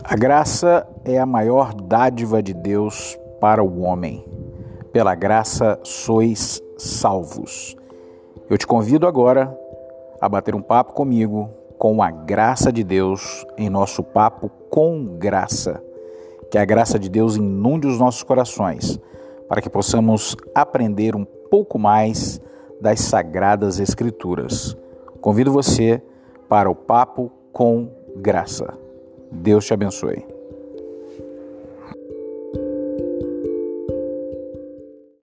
A graça é a maior dádiva de Deus para o homem. Pela graça sois salvos. Eu te convido agora a bater um papo comigo com a graça de Deus em nosso papo com graça. Que a graça de Deus inunde os nossos corações para que possamos aprender um pouco mais das sagradas Escrituras. Convido você para o papo com graça. Deus te abençoe.